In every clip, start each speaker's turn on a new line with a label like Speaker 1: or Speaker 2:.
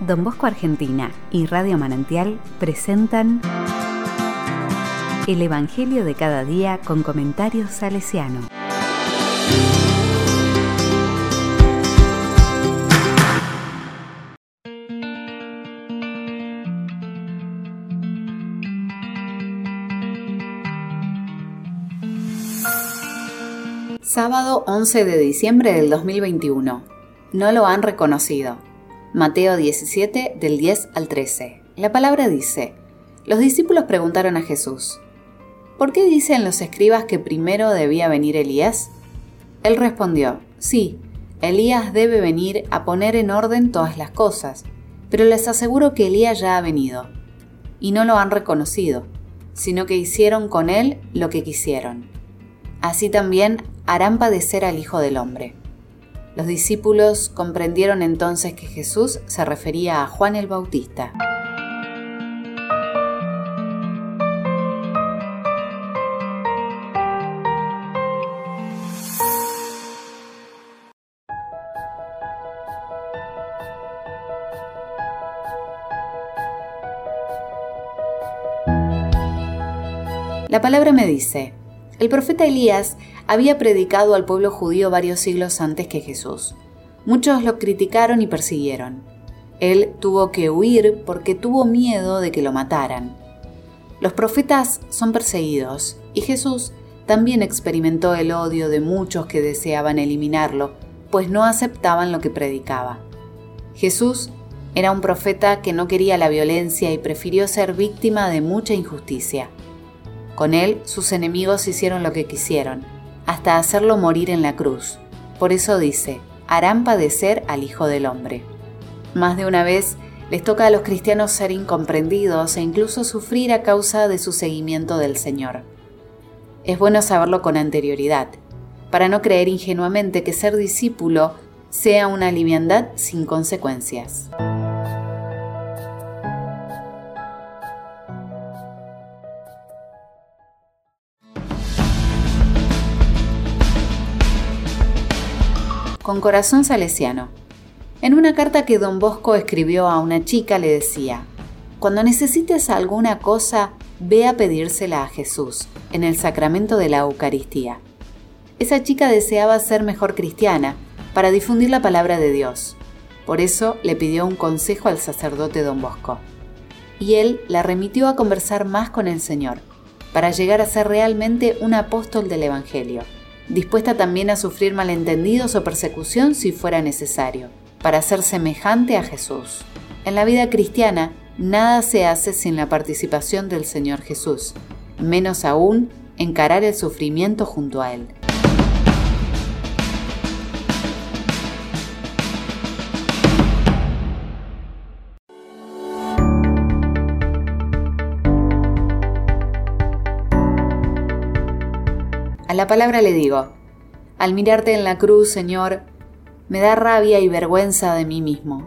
Speaker 1: Don Bosco Argentina y Radio Manantial presentan El Evangelio de cada día con comentarios salesiano.
Speaker 2: Sábado 11 de diciembre del 2021. No lo han reconocido. Mateo 17 del 10 al 13. La palabra dice, los discípulos preguntaron a Jesús, ¿por qué dicen los escribas que primero debía venir Elías? Él respondió, sí, Elías debe venir a poner en orden todas las cosas, pero les aseguro que Elías ya ha venido, y no lo han reconocido, sino que hicieron con él lo que quisieron. Así también harán padecer al Hijo del Hombre. Los discípulos comprendieron entonces que Jesús se refería a Juan el Bautista. La palabra me dice, el profeta Elías había predicado al pueblo judío varios siglos antes que Jesús. Muchos lo criticaron y persiguieron. Él tuvo que huir porque tuvo miedo de que lo mataran. Los profetas son perseguidos y Jesús también experimentó el odio de muchos que deseaban eliminarlo, pues no aceptaban lo que predicaba. Jesús era un profeta que no quería la violencia y prefirió ser víctima de mucha injusticia. Con él sus enemigos hicieron lo que quisieron, hasta hacerlo morir en la cruz. Por eso dice, harán padecer al Hijo del Hombre. Más de una vez les toca a los cristianos ser incomprendidos e incluso sufrir a causa de su seguimiento del Señor. Es bueno saberlo con anterioridad, para no creer ingenuamente que ser discípulo sea una liviandad sin consecuencias. Con corazón salesiano. En una carta que don Bosco escribió a una chica le decía, Cuando necesites alguna cosa, ve a pedírsela a Jesús, en el sacramento de la Eucaristía. Esa chica deseaba ser mejor cristiana, para difundir la palabra de Dios. Por eso le pidió un consejo al sacerdote don Bosco. Y él la remitió a conversar más con el Señor, para llegar a ser realmente un apóstol del Evangelio dispuesta también a sufrir malentendidos o persecución si fuera necesario, para ser semejante a Jesús. En la vida cristiana, nada se hace sin la participación del Señor Jesús, menos aún encarar el sufrimiento junto a Él. A la palabra le digo, al mirarte en la cruz, Señor, me da rabia y vergüenza de mí mismo.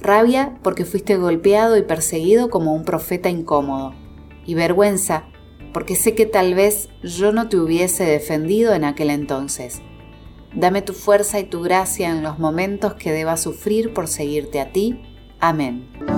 Speaker 2: Rabia porque fuiste golpeado y perseguido como un profeta incómodo. Y vergüenza porque sé que tal vez yo no te hubiese defendido en aquel entonces. Dame tu fuerza y tu gracia en los momentos que deba sufrir por seguirte a ti. Amén.